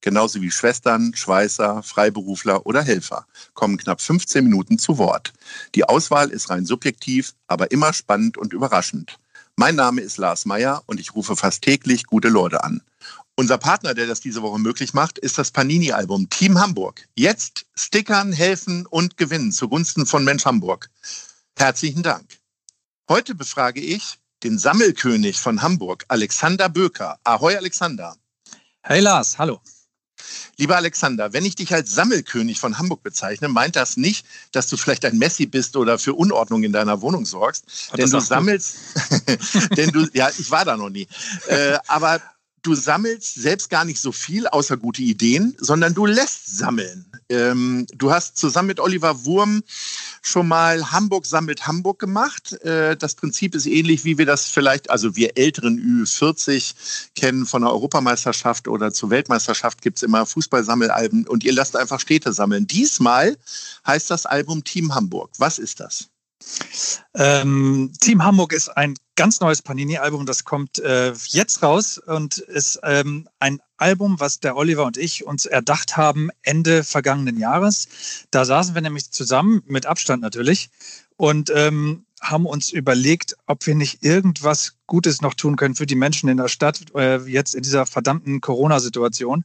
genauso wie Schwestern, Schweißer, Freiberufler oder Helfer, kommen knapp 15 Minuten zu Wort. Die Auswahl ist rein subjektiv, aber immer spannend und überraschend. Mein Name ist Lars Meyer und ich rufe fast täglich gute Leute an. Unser Partner, der das diese Woche möglich macht, ist das Panini-Album Team Hamburg. Jetzt stickern, helfen und gewinnen zugunsten von Mensch Hamburg. Herzlichen Dank. Heute befrage ich den Sammelkönig von Hamburg, Alexander Böker. Ahoi, Alexander. Hey Lars, hallo. Lieber Alexander, wenn ich dich als Sammelkönig von Hamburg bezeichne, meint das nicht, dass du vielleicht ein Messi bist oder für Unordnung in deiner Wohnung sorgst. Hat denn du sammelst, denn du, ja, ich war da noch nie. Äh, aber du sammelst selbst gar nicht so viel außer gute Ideen, sondern du lässt sammeln. Ähm, du hast zusammen mit Oliver Wurm schon mal Hamburg sammelt Hamburg gemacht. Äh, das Prinzip ist ähnlich, wie wir das vielleicht, also wir älteren Ü40 kennen von der Europameisterschaft oder zur Weltmeisterschaft gibt es immer Fußballsammelalben und ihr lasst einfach Städte sammeln. Diesmal heißt das Album Team Hamburg. Was ist das? Ähm, Team Hamburg ist ein ganz neues Panini-Album, das kommt äh, jetzt raus und ist ähm, ein Album, was der Oliver und ich uns erdacht haben Ende vergangenen Jahres. Da saßen wir nämlich zusammen, mit Abstand natürlich, und ähm, haben uns überlegt, ob wir nicht irgendwas Gutes noch tun können für die Menschen in der Stadt, äh, jetzt in dieser verdammten Corona-Situation.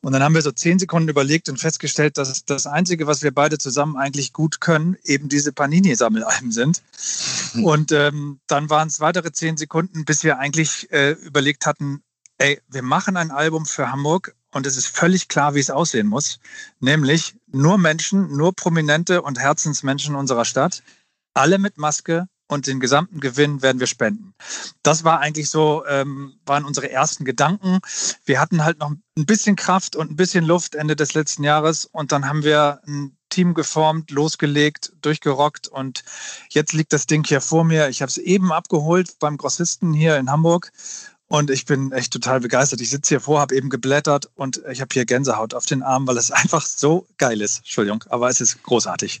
Und dann haben wir so zehn Sekunden überlegt und festgestellt, dass das Einzige, was wir beide zusammen eigentlich gut können, eben diese Panini-Sammelalben sind. Und ähm, dann waren es weitere zehn Sekunden, bis wir eigentlich äh, überlegt hatten, ey, wir machen ein Album für Hamburg und es ist völlig klar, wie es aussehen muss. Nämlich nur Menschen, nur Prominente und Herzensmenschen unserer Stadt, alle mit Maske und den gesamten Gewinn werden wir spenden. Das war eigentlich so, ähm, waren unsere ersten Gedanken. Wir hatten halt noch ein bisschen Kraft und ein bisschen Luft Ende des letzten Jahres und dann haben wir ein Team geformt, losgelegt, durchgerockt und jetzt liegt das Ding hier vor mir. Ich habe es eben abgeholt beim Grossisten hier in Hamburg und ich bin echt total begeistert. Ich sitze hier vor, habe eben geblättert und ich habe hier Gänsehaut auf den Armen, weil es einfach so geil ist. Entschuldigung, aber es ist großartig.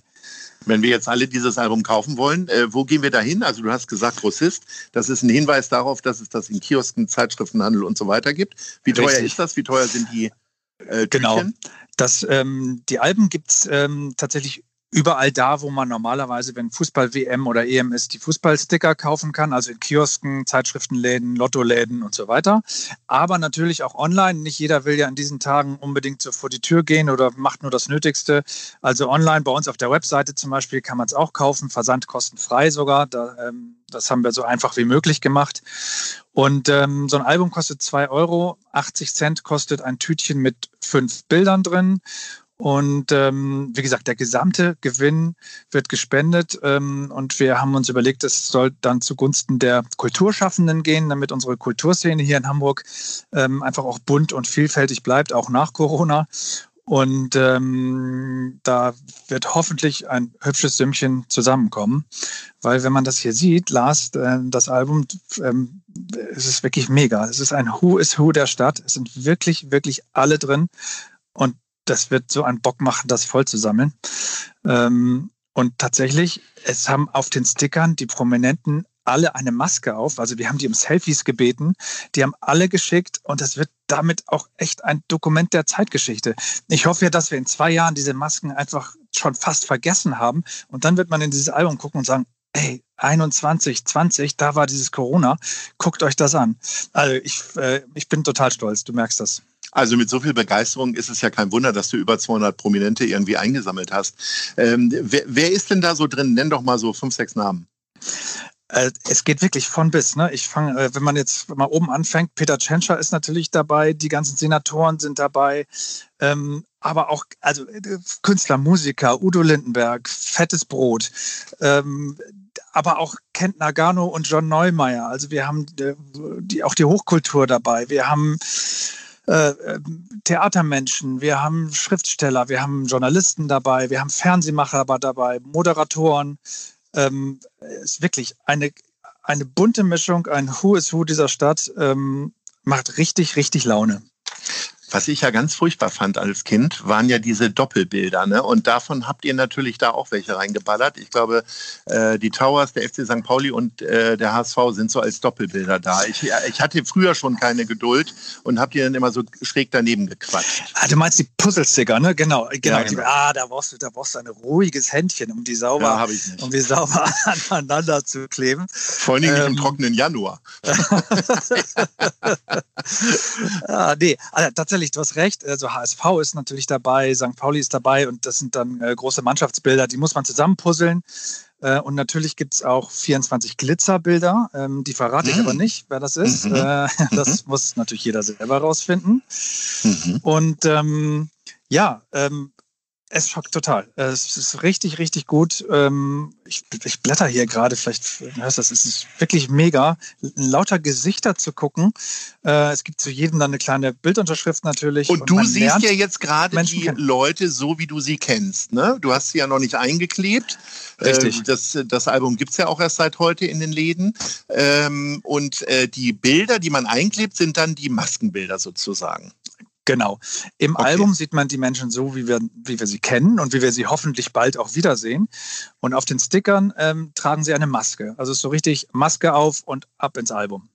Wenn wir jetzt alle dieses Album kaufen wollen, äh, wo gehen wir da hin? Also du hast gesagt Grossist. Das ist ein Hinweis darauf, dass es das in Kiosken, Zeitschriftenhandel und so weiter gibt. Wie teuer Richtig. ist das? Wie teuer sind die äh, Genau. Das, ähm, die Alben gibt es ähm, tatsächlich überall da, wo man normalerweise, wenn Fußball-WM oder EM ist, die Fußballsticker kaufen kann, also in Kiosken, Zeitschriftenläden, Lottoläden und so weiter. Aber natürlich auch online. Nicht jeder will ja in diesen Tagen unbedingt so vor die Tür gehen oder macht nur das Nötigste. Also online bei uns auf der Webseite zum Beispiel kann man es auch kaufen, versandkostenfrei sogar. Da, ähm, das haben wir so einfach wie möglich gemacht. Und ähm, so ein Album kostet 2 Euro. 80 Cent kostet ein Tütchen mit fünf Bildern drin. Und ähm, wie gesagt, der gesamte Gewinn wird gespendet. Ähm, und wir haben uns überlegt, es soll dann zugunsten der Kulturschaffenden gehen, damit unsere Kulturszene hier in Hamburg ähm, einfach auch bunt und vielfältig bleibt, auch nach Corona. Und ähm, da wird hoffentlich ein hübsches Sümmchen zusammenkommen. Weil wenn man das hier sieht, Lars, äh, das Album, ähm, es ist wirklich mega. Es ist ein Who is Who der Stadt. Es sind wirklich, wirklich alle drin. Und das wird so einen Bock machen, das voll zu sammeln. Ähm, und tatsächlich, es haben auf den Stickern die Prominenten alle eine Maske auf. Also wir haben die um Selfies gebeten. Die haben alle geschickt und das wird damit auch echt ein Dokument der Zeitgeschichte. Ich hoffe ja, dass wir in zwei Jahren diese Masken einfach schon fast vergessen haben und dann wird man in dieses Album gucken und sagen, ey, 21, 20, da war dieses Corona, guckt euch das an. Also ich, äh, ich bin total stolz, du merkst das. Also mit so viel Begeisterung ist es ja kein Wunder, dass du über 200 Prominente irgendwie eingesammelt hast. Ähm, wer, wer ist denn da so drin? Nenn doch mal so fünf, sechs Namen. Äh, es geht wirklich von bis. Ne? Ich fange, äh, wenn man jetzt mal oben anfängt, Peter Tschentscher ist natürlich dabei, die ganzen Senatoren sind dabei, ähm, aber auch also äh, Künstler, Musiker, Udo Lindenberg, Fettes Brot, ähm, aber auch Kent Nagano und John Neumeier. Also wir haben die, auch die Hochkultur dabei. Wir haben äh, Theatermenschen, wir haben Schriftsteller, wir haben Journalisten dabei, wir haben Fernsehmacher dabei, Moderatoren. Ähm, ist wirklich eine, eine bunte Mischung, ein Who is Who dieser Stadt. Ähm, macht richtig, richtig Laune. Was ich ja ganz furchtbar fand als Kind, waren ja diese Doppelbilder. Ne? Und davon habt ihr natürlich da auch welche reingeballert. Ich glaube, äh, die Towers, der FC St. Pauli und äh, der HSV sind so als Doppelbilder da. Ich, ich hatte früher schon keine Geduld und habt ihr dann immer so schräg daneben gequatscht. Ah, du meinst die Puzzlesticker, ne? Genau. genau. Ja, genau. ah, da brauchst, du, da brauchst du ein ruhiges Händchen, um die sauber, ja, um die sauber aneinander zu kleben. Vor allem ähm, im trockenen Januar. ah, nee, also, tatsächlich tatsächlich, du hast recht. Also HSV ist natürlich dabei, St. Pauli ist dabei und das sind dann äh, große Mannschaftsbilder, die muss man zusammenpuzzeln. Äh, und natürlich gibt es auch 24 Glitzerbilder, ähm, die verrate ich mhm. aber nicht, wer das ist. Mhm. Äh, das mhm. muss natürlich jeder selber rausfinden. Mhm. Und ähm, ja, ähm, es schockt total. Es ist richtig, richtig gut. Ähm, ich, ich blätter hier gerade, vielleicht hörst du das, es ist wirklich mega, lauter Gesichter zu gucken. Äh, es gibt zu jedem dann eine kleine Bildunterschrift natürlich. Und, und du siehst ja jetzt gerade die kennen. Leute so, wie du sie kennst. Ne? Du hast sie ja noch nicht eingeklebt. Richtig. Äh, das, das Album gibt es ja auch erst seit heute in den Läden. Ähm, und äh, die Bilder, die man einklebt, sind dann die Maskenbilder sozusagen. Genau. Im okay. Album sieht man die Menschen so, wie wir, wie wir sie kennen und wie wir sie hoffentlich bald auch wiedersehen. Und auf den Stickern ähm, tragen sie eine Maske. Also ist so richtig Maske auf und ab ins Album.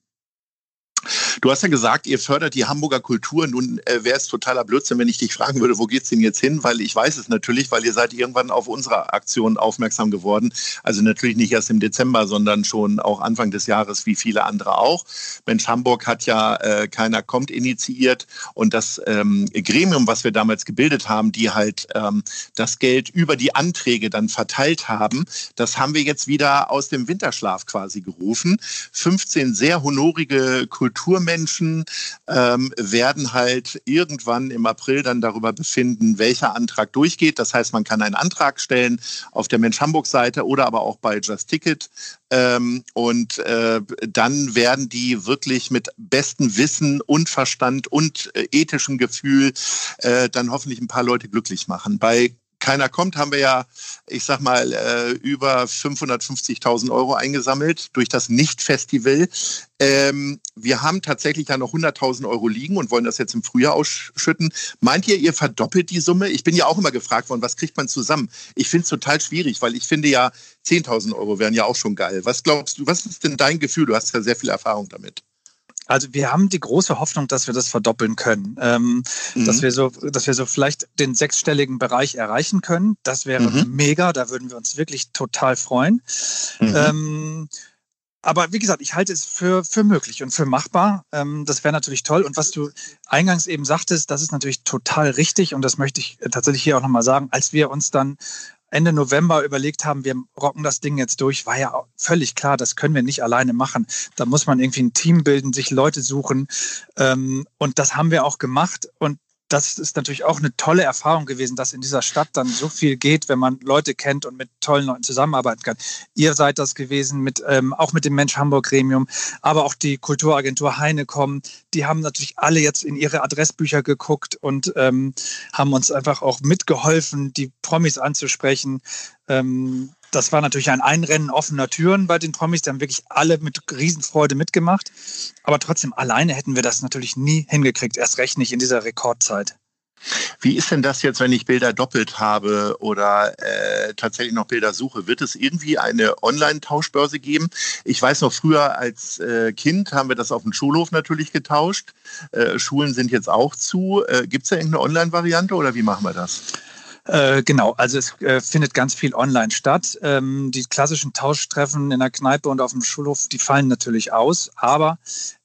Du hast ja gesagt, ihr fördert die Hamburger Kultur. Nun äh, wäre es totaler Blödsinn, wenn ich dich fragen würde, wo geht es denn jetzt hin? Weil ich weiß es natürlich, weil ihr seid irgendwann auf unsere Aktion aufmerksam geworden. Also natürlich nicht erst im Dezember, sondern schon auch Anfang des Jahres, wie viele andere auch. Mensch, Hamburg hat ja äh, Keiner kommt initiiert und das ähm, Gremium, was wir damals gebildet haben, die halt ähm, das Geld über die Anträge dann verteilt haben, das haben wir jetzt wieder aus dem Winterschlaf quasi gerufen. 15 sehr honorige Kulturmenschen Menschen ähm, werden halt irgendwann im April dann darüber befinden, welcher Antrag durchgeht. Das heißt, man kann einen Antrag stellen auf der Mensch Hamburg Seite oder aber auch bei Just Ticket. Ähm, und äh, dann werden die wirklich mit bestem Wissen und Verstand und äh, ethischem Gefühl äh, dann hoffentlich ein paar Leute glücklich machen. Bei keiner kommt, haben wir ja, ich sag mal, äh, über 550.000 Euro eingesammelt durch das Nicht-Festival. Ähm, wir haben tatsächlich ja noch 100.000 Euro liegen und wollen das jetzt im Frühjahr ausschütten. Meint ihr, ihr verdoppelt die Summe? Ich bin ja auch immer gefragt worden, was kriegt man zusammen? Ich finde es total schwierig, weil ich finde ja, 10.000 Euro wären ja auch schon geil. Was glaubst du, was ist denn dein Gefühl? Du hast ja sehr viel Erfahrung damit. Also wir haben die große Hoffnung, dass wir das verdoppeln können, ähm, mhm. dass wir so, dass wir so vielleicht den sechsstelligen Bereich erreichen können. Das wäre mhm. mega, da würden wir uns wirklich total freuen. Mhm. Ähm, aber wie gesagt, ich halte es für, für möglich und für machbar. Ähm, das wäre natürlich toll. Und was du eingangs eben sagtest, das ist natürlich total richtig. Und das möchte ich tatsächlich hier auch nochmal sagen. Als wir uns dann Ende November überlegt haben, wir rocken das Ding jetzt durch, war ja völlig klar, das können wir nicht alleine machen. Da muss man irgendwie ein Team bilden, sich Leute suchen. Ähm, und das haben wir auch gemacht. Und das ist natürlich auch eine tolle Erfahrung gewesen, dass in dieser Stadt dann so viel geht, wenn man Leute kennt und mit tollen Leuten zusammenarbeiten kann. Ihr seid das gewesen, mit, ähm, auch mit dem Mensch Hamburg Gremium, aber auch die Kulturagentur Heinekom. Die haben natürlich alle jetzt in ihre Adressbücher geguckt und ähm, haben uns einfach auch mitgeholfen, die Promis anzusprechen. Ähm, das war natürlich ein Einrennen offener Türen bei den Promis. Die haben wirklich alle mit Riesenfreude mitgemacht. Aber trotzdem, alleine hätten wir das natürlich nie hingekriegt. Erst recht nicht in dieser Rekordzeit. Wie ist denn das jetzt, wenn ich Bilder doppelt habe oder äh, tatsächlich noch Bilder suche? Wird es irgendwie eine Online-Tauschbörse geben? Ich weiß noch, früher als äh, Kind haben wir das auf dem Schulhof natürlich getauscht. Äh, Schulen sind jetzt auch zu. Äh, Gibt es da irgendeine Online-Variante oder wie machen wir das? Äh, genau, also es äh, findet ganz viel online statt. Ähm, die klassischen Tauschtreffen in der Kneipe und auf dem Schulhof, die fallen natürlich aus, aber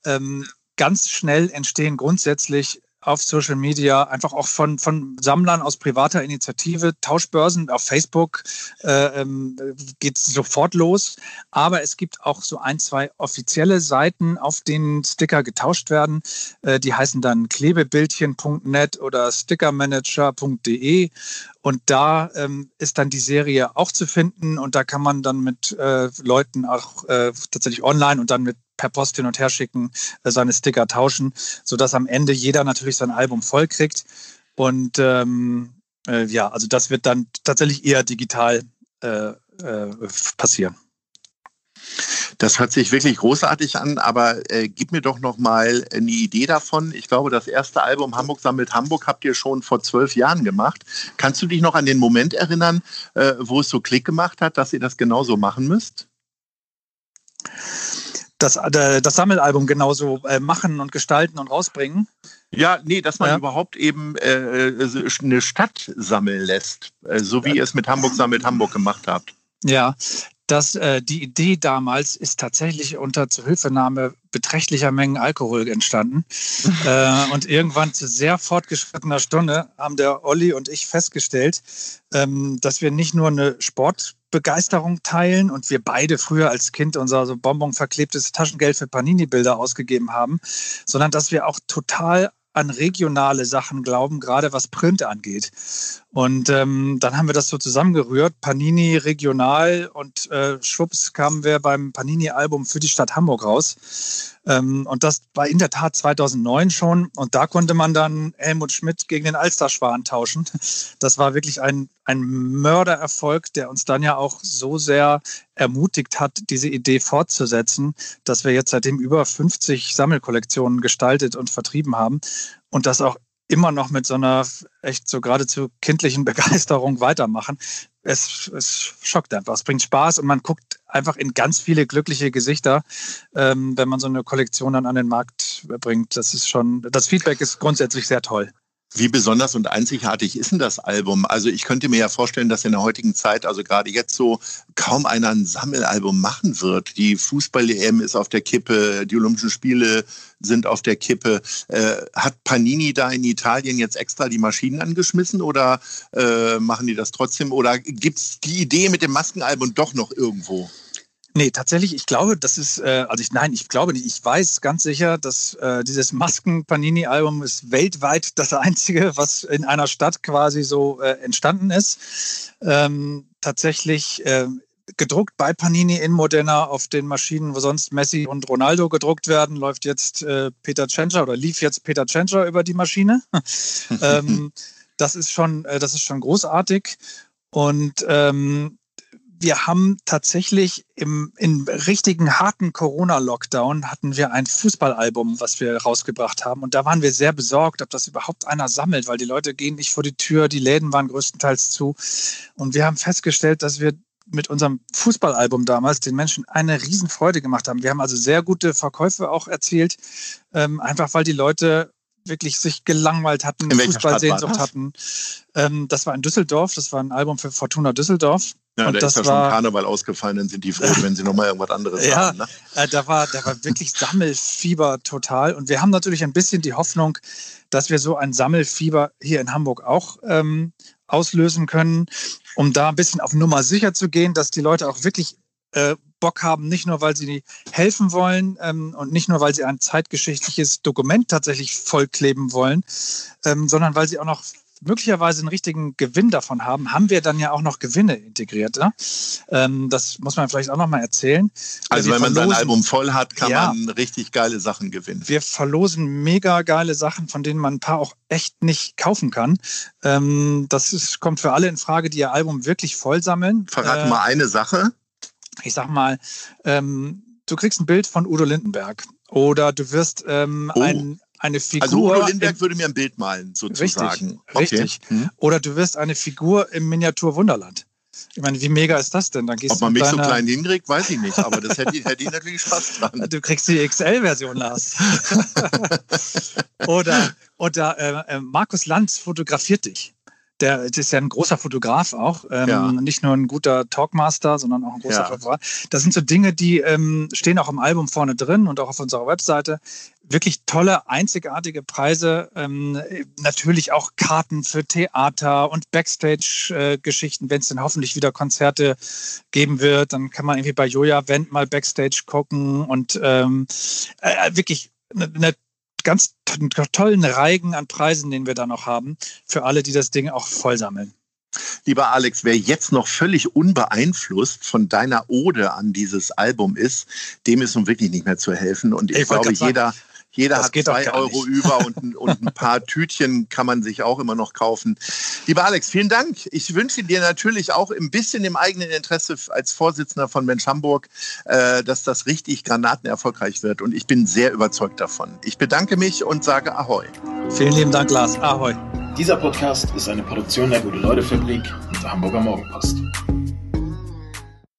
ähm, ganz schnell entstehen grundsätzlich auf Social Media, einfach auch von, von Sammlern aus privater Initiative, Tauschbörsen auf Facebook äh, ähm, geht es sofort los. Aber es gibt auch so ein, zwei offizielle Seiten, auf denen Sticker getauscht werden. Äh, die heißen dann klebebildchen.net oder stickermanager.de. Und da ähm, ist dann die Serie auch zu finden und da kann man dann mit äh, Leuten auch äh, tatsächlich online und dann mit per Post hin und her schicken, äh, seine Sticker tauschen, sodass am Ende jeder natürlich sein Album voll kriegt. Und ähm, äh, ja, also das wird dann tatsächlich eher digital äh, äh, passieren. Das hört sich wirklich großartig an, aber äh, gib mir doch noch mal eine Idee davon. Ich glaube, das erste Album Hamburg sammelt Hamburg habt ihr schon vor zwölf Jahren gemacht. Kannst du dich noch an den Moment erinnern, äh, wo es so Klick gemacht hat, dass ihr das genauso machen müsst? Das, äh, das Sammelalbum genauso äh, machen und gestalten und rausbringen. Ja, nee, dass man ja. überhaupt eben äh, äh, eine Stadt sammeln lässt, so wie ihr es mit Hamburg sammelt Hamburg gemacht habt. Ja, dass äh, die Idee damals ist tatsächlich unter Zuhilfenahme beträchtlicher Mengen Alkohol entstanden. äh, und irgendwann zu sehr fortgeschrittener Stunde haben der Olli und ich festgestellt, ähm, dass wir nicht nur eine Sportbegeisterung teilen und wir beide früher als Kind unser so Bonbon verklebtes Taschengeld für Panini-Bilder ausgegeben haben, sondern dass wir auch total an regionale Sachen glauben, gerade was Print angeht. Und ähm, dann haben wir das so zusammengerührt, Panini regional und äh, schwupps kamen wir beim Panini-Album für die Stadt Hamburg raus. Ähm, und das war in der Tat 2009 schon. Und da konnte man dann Helmut Schmidt gegen den Alsterschwan tauschen. Das war wirklich ein, ein Mördererfolg, der uns dann ja auch so sehr ermutigt hat, diese Idee fortzusetzen, dass wir jetzt seitdem über 50 Sammelkollektionen gestaltet und vertrieben haben und das auch immer noch mit so einer echt so geradezu kindlichen Begeisterung weitermachen. Es, es schockt einfach, es bringt Spaß und man guckt einfach in ganz viele glückliche Gesichter, ähm, wenn man so eine Kollektion dann an den Markt bringt. Das ist schon, das Feedback ist grundsätzlich sehr toll. Wie besonders und einzigartig ist denn das Album? Also ich könnte mir ja vorstellen, dass in der heutigen Zeit, also gerade jetzt so, kaum einer ein Sammelalbum machen wird. Die Fußball-EM ist auf der Kippe, die Olympischen Spiele sind auf der Kippe. Äh, hat Panini da in Italien jetzt extra die Maschinen angeschmissen oder äh, machen die das trotzdem? Oder gibt es die Idee mit dem Maskenalbum doch noch irgendwo? Nee, tatsächlich, ich glaube, das ist, äh, also ich, nein, ich glaube nicht, ich weiß ganz sicher, dass äh, dieses Masken-Panini-Album ist weltweit das einzige, was in einer Stadt quasi so äh, entstanden ist. Ähm, tatsächlich äh, gedruckt bei Panini in Modena auf den Maschinen, wo sonst Messi und Ronaldo gedruckt werden, läuft jetzt äh, Peter Tschentscher oder lief jetzt Peter Tschentscher über die Maschine. ähm, das ist schon, äh, das ist schon großartig. Und ähm, wir haben tatsächlich im, im richtigen harten Corona-Lockdown hatten wir ein Fußballalbum, was wir rausgebracht haben. Und da waren wir sehr besorgt, ob das überhaupt einer sammelt, weil die Leute gehen nicht vor die Tür, die Läden waren größtenteils zu. Und wir haben festgestellt, dass wir mit unserem Fußballalbum damals den Menschen eine Riesenfreude gemacht haben. Wir haben also sehr gute Verkäufe auch erzielt, ähm, einfach weil die Leute wirklich sich gelangweilt hatten, Fußballsehnsucht hatten. Ähm, das war in Düsseldorf, das war ein Album für Fortuna Düsseldorf. Ja, und da das ist ja war, schon Karneval ausgefallen, dann sind die froh, wenn sie nochmal irgendwas anderes ja, haben. Ne? Äh, da, war, da war wirklich Sammelfieber total. Und wir haben natürlich ein bisschen die Hoffnung, dass wir so ein Sammelfieber hier in Hamburg auch ähm, auslösen können, um da ein bisschen auf Nummer sicher zu gehen, dass die Leute auch wirklich äh, Bock haben, nicht nur, weil sie helfen wollen ähm, und nicht nur, weil sie ein zeitgeschichtliches Dokument tatsächlich vollkleben wollen, ähm, sondern weil sie auch noch möglicherweise einen richtigen Gewinn davon haben, haben wir dann ja auch noch Gewinne integriert. Ne? Ähm, das muss man vielleicht auch noch mal erzählen. Also wir wenn man sein Album voll hat, kann ja, man richtig geile Sachen gewinnen. Wir verlosen mega geile Sachen, von denen man ein paar auch echt nicht kaufen kann. Ähm, das ist, kommt für alle in Frage, die ihr Album wirklich voll sammeln. Verrat äh, mal eine Sache. Ich sag mal, ähm, du kriegst ein Bild von Udo Lindenberg oder du wirst ähm, oh. ein, eine Figur. Also Udo Lindenberg würde mir ein Bild malen, sozusagen. Richtig. Okay. richtig. Hm. Oder du wirst eine Figur im Miniatur Wunderland. Ich meine, wie mega ist das denn? Dann gehst Ob man mich deiner... so klein hinkriegt, weiß ich nicht, aber das hätte, hätte ich natürlich Spaß dran. Du kriegst die XL-Version, Lars. oder oder äh, äh, Markus Lanz fotografiert dich der ist ja ein großer Fotograf auch, ähm, ja. nicht nur ein guter Talkmaster, sondern auch ein großer ja. Fotograf. Das sind so Dinge, die ähm, stehen auch im Album vorne drin und auch auf unserer Webseite. Wirklich tolle, einzigartige Preise. Ähm, natürlich auch Karten für Theater und Backstage-Geschichten, äh, wenn es dann hoffentlich wieder Konzerte geben wird. Dann kann man irgendwie bei Joja Wendt mal Backstage gucken und ähm, äh, wirklich eine, eine ganz tollen Reigen an Preisen, den wir da noch haben, für alle, die das Ding auch voll sammeln. Lieber Alex, wer jetzt noch völlig unbeeinflusst von deiner Ode an dieses Album ist, dem ist nun wirklich nicht mehr zu helfen. Und ich, ich glaube, jeder, jeder das hat zwei Euro über und, und ein paar Tütchen kann man sich auch immer noch kaufen. Lieber Alex, vielen Dank. Ich wünsche dir natürlich auch ein bisschen im eigenen Interesse als Vorsitzender von Mensch Hamburg, äh, dass das richtig granatenerfolgreich wird. Und ich bin sehr überzeugt davon. Ich bedanke mich und sage Ahoi. Vielen lieben Dank, Lars. Ahoi. Dieser Podcast ist eine Produktion der Gute-Leute-Fabrik und der Hamburger Morgenpost.